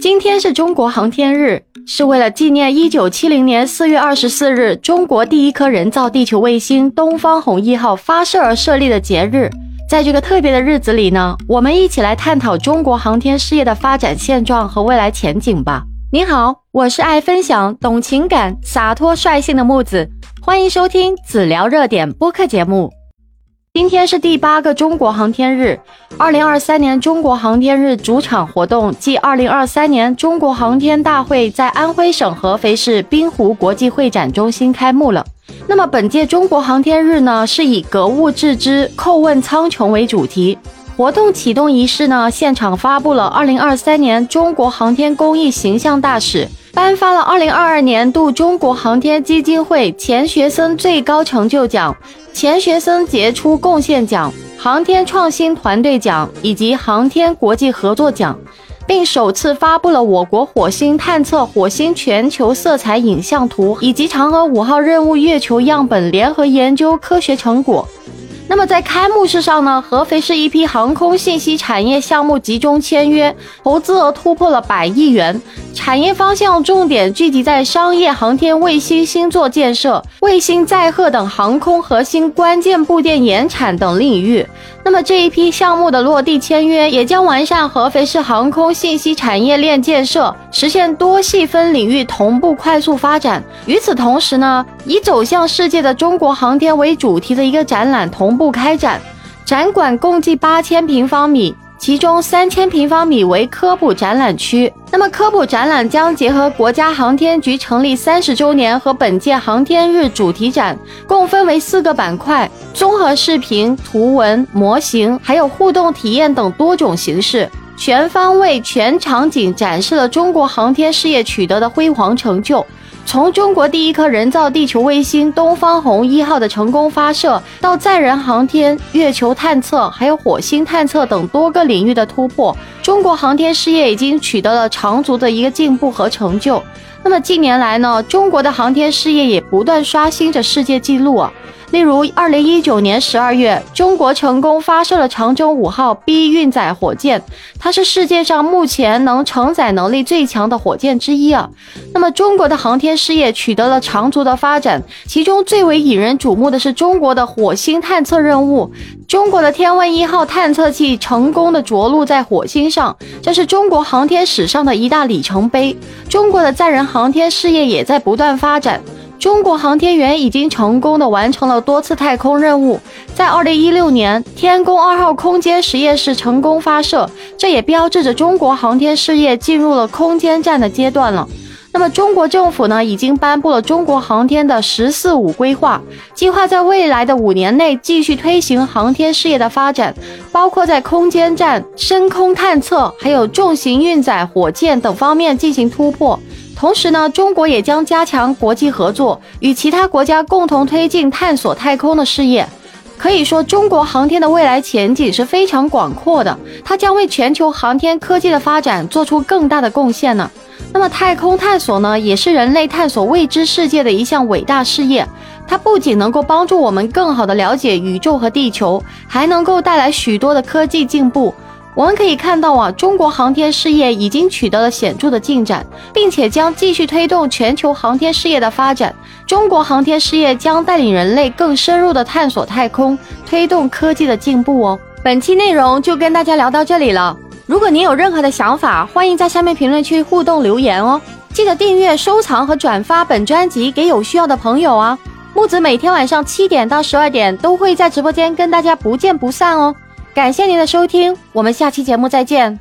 今天是中国航天日，是为了纪念一九七零年四月二十四日中国第一颗人造地球卫星东方红一号发射而设立的节日。在这个特别的日子里呢，我们一起来探讨中国航天事业的发展现状和未来前景吧。你好，我是爱分享、懂情感、洒脱率性的木子，欢迎收听子聊热点播客节目。今天是第八个中国航天日，二零二三年中国航天日主场活动暨二零二三年中国航天大会在安徽省合肥市滨湖国际会展中心开幕了。那么本届中国航天日呢，是以格物致知、叩问苍穹为主题。活动启动仪式呢，现场发布了二零二三年中国航天公益形象大使，颁发了二零二二年度中国航天基金会钱学森最高成就奖。钱学森杰出贡献奖、航天创新团队奖以及航天国际合作奖，并首次发布了我国火星探测火星全球色彩影像图以及嫦娥五号任务月球样本联合研究科学成果。那么在开幕式上呢，合肥市一批航空信息产业项目集中签约，投资额突破了百亿元，产业方向重点聚集在商业航天卫星星座建设、卫星载荷等航空核心关键部件研产等领域。那么这一批项目的落地签约，也将完善合肥市航空信息产业链建设，实现多细分领域同步快速发展。与此同时呢，以走向世界的中国航天为主题的一个展览同步开展。展馆共计八千平方米，其中三千平方米为科普展览区。那么科普展览将结合国家航天局成立三十周年和本届航天日主题展，共分为四个板块。综合视频、图文、模型，还有互动体验等多种形式，全方位、全场景展示了中国航天事业取得的辉煌成就。从中国第一颗人造地球卫星东方红一号的成功发射，到载人航天、月球探测，还有火星探测等多个领域的突破，中国航天事业已经取得了长足的一个进步和成就。那么近年来呢，中国的航天事业也不断刷新着世界纪录啊。例如，二零一九年十二月，中国成功发射了长征五号 B 运载火箭，它是世界上目前能承载能力最强的火箭之一啊。那么，中国的航天事业取得了长足的发展，其中最为引人瞩目的是中国的火星探测任务。中国的天问一号探测器成功的着陆在火星上，这是中国航天史上的一大里程碑。中国的载人航天事业也在不断发展。中国航天员已经成功的完成了多次太空任务，在二零一六年，天宫二号空间实验室成功发射，这也标志着中国航天事业进入了空间站的阶段了。那么，中国政府呢，已经颁布了中国航天的“十四五”规划，计划在未来的五年内继续推行航天事业的发展，包括在空间站、深空探测，还有重型运载火箭等方面进行突破。同时呢，中国也将加强国际合作，与其他国家共同推进探索太空的事业。可以说，中国航天的未来前景是非常广阔的，它将为全球航天科技的发展做出更大的贡献呢。那么，太空探索呢，也是人类探索未知世界的一项伟大事业。它不仅能够帮助我们更好地了解宇宙和地球，还能够带来许多的科技进步。我们可以看到啊，中国航天事业已经取得了显著的进展，并且将继续推动全球航天事业的发展。中国航天事业将带领人类更深入的探索太空，推动科技的进步哦。本期内容就跟大家聊到这里了。如果您有任何的想法，欢迎在下面评论区互动留言哦。记得订阅、收藏和转发本专辑给有需要的朋友啊。木子每天晚上七点到十二点都会在直播间跟大家不见不散哦。感谢您的收听，我们下期节目再见。